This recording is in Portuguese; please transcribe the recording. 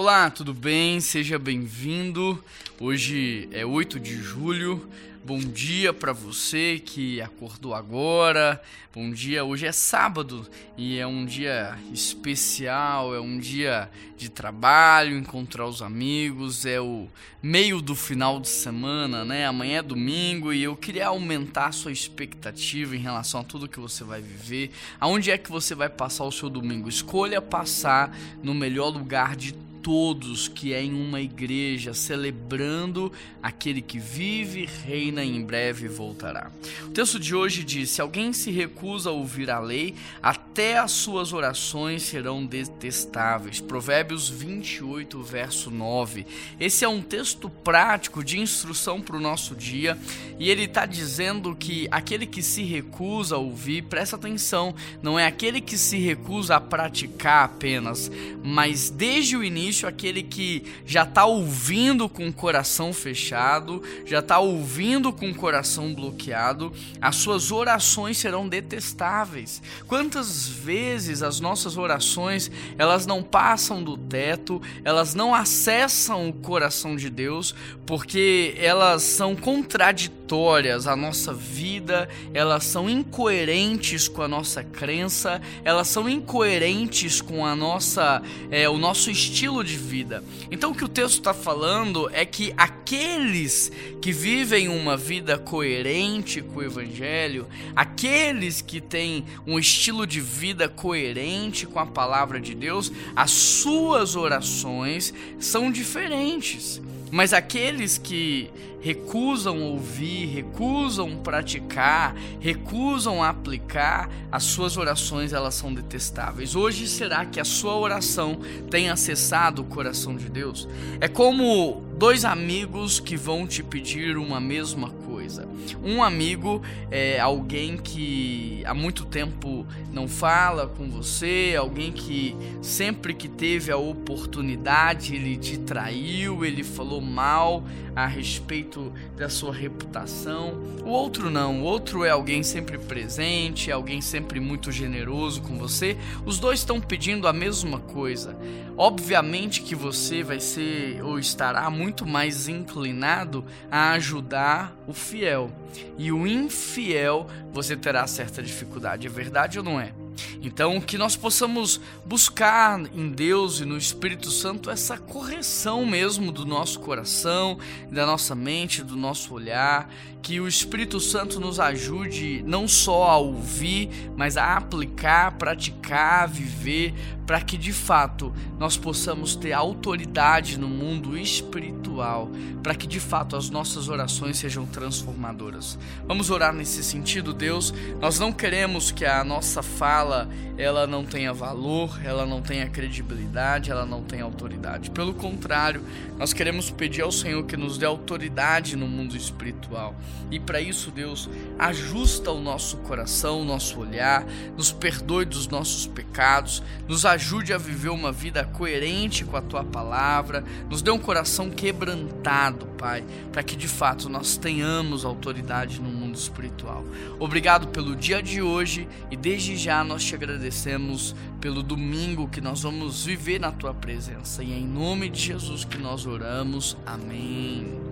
Olá, tudo bem? Seja bem-vindo. Hoje é 8 de julho. Bom dia para você que acordou agora. Bom dia. Hoje é sábado e é um dia especial, é um dia de trabalho, encontrar os amigos, é o meio do final de semana, né? Amanhã é domingo e eu queria aumentar sua expectativa em relação a tudo que você vai viver. Aonde é que você vai passar o seu domingo? Escolha passar no melhor lugar de todos que é em uma igreja, celebrando aquele que vive, reina e em breve voltará. O texto de hoje diz: Se alguém se recusa a ouvir a lei, até as suas orações serão detestáveis. Provérbios 28, verso 9. Esse é um texto prático de instrução para o nosso dia e ele está dizendo que aquele que se recusa a ouvir, presta atenção, não é aquele que se recusa a praticar apenas, mas desde o início aquele que já está ouvindo com o coração fechado, já está ouvindo com o coração bloqueado, as suas orações serão detestáveis. Quantas vezes as nossas orações elas não passam do teto, elas não acessam o coração de Deus, porque elas são contraditórias à nossa vida, elas são incoerentes com a nossa crença, elas são incoerentes com a nossa, é, o nosso estilo de vida. Então o que o texto está falando é que aqueles que vivem uma vida coerente com o Evangelho, aqueles que têm um estilo de vida coerente com a palavra de Deus, as suas orações são diferentes. Mas aqueles que recusam ouvir, recusam praticar, recusam aplicar, as suas orações elas são detestáveis. Hoje será que a sua oração tem acessado o coração de Deus? É como dois amigos que vão te pedir uma mesma coisa. Um amigo é alguém que há muito tempo não fala com você, alguém que sempre que teve a oportunidade ele te traiu, ele falou mal a respeito da sua reputação. O outro não, o outro é alguém sempre presente, alguém sempre muito generoso com você. Os dois estão pedindo a mesma coisa. Obviamente que você vai ser ou estará muito mais inclinado a ajudar o fiel. E o infiel você terá certa dificuldade. É verdade ou não é? Então, que nós possamos buscar em Deus e no Espírito Santo essa correção mesmo do nosso coração, da nossa mente, do nosso olhar, que o Espírito Santo nos ajude não só a ouvir, mas a aplicar, praticar, viver, para que de fato nós possamos ter autoridade no mundo espiritual, para que de fato as nossas orações sejam transformadoras. Vamos orar nesse sentido, Deus. Nós não queremos que a nossa fala ela não tenha valor, ela não tenha credibilidade, ela não tenha autoridade. Pelo contrário, nós queremos pedir ao Senhor que nos dê autoridade no mundo espiritual. E para isso, Deus, ajusta o nosso coração, o nosso olhar, nos perdoe dos nossos pecados, nos ajude a viver uma vida coerente com a tua palavra, nos dê um coração quebrantado, Pai, para que de fato nós tenhamos autoridade no mundo espiritual. Obrigado pelo dia de hoje e desde já nós te agradecemos pelo domingo que nós vamos viver na tua presença. E é em nome de Jesus que nós oramos. Amém.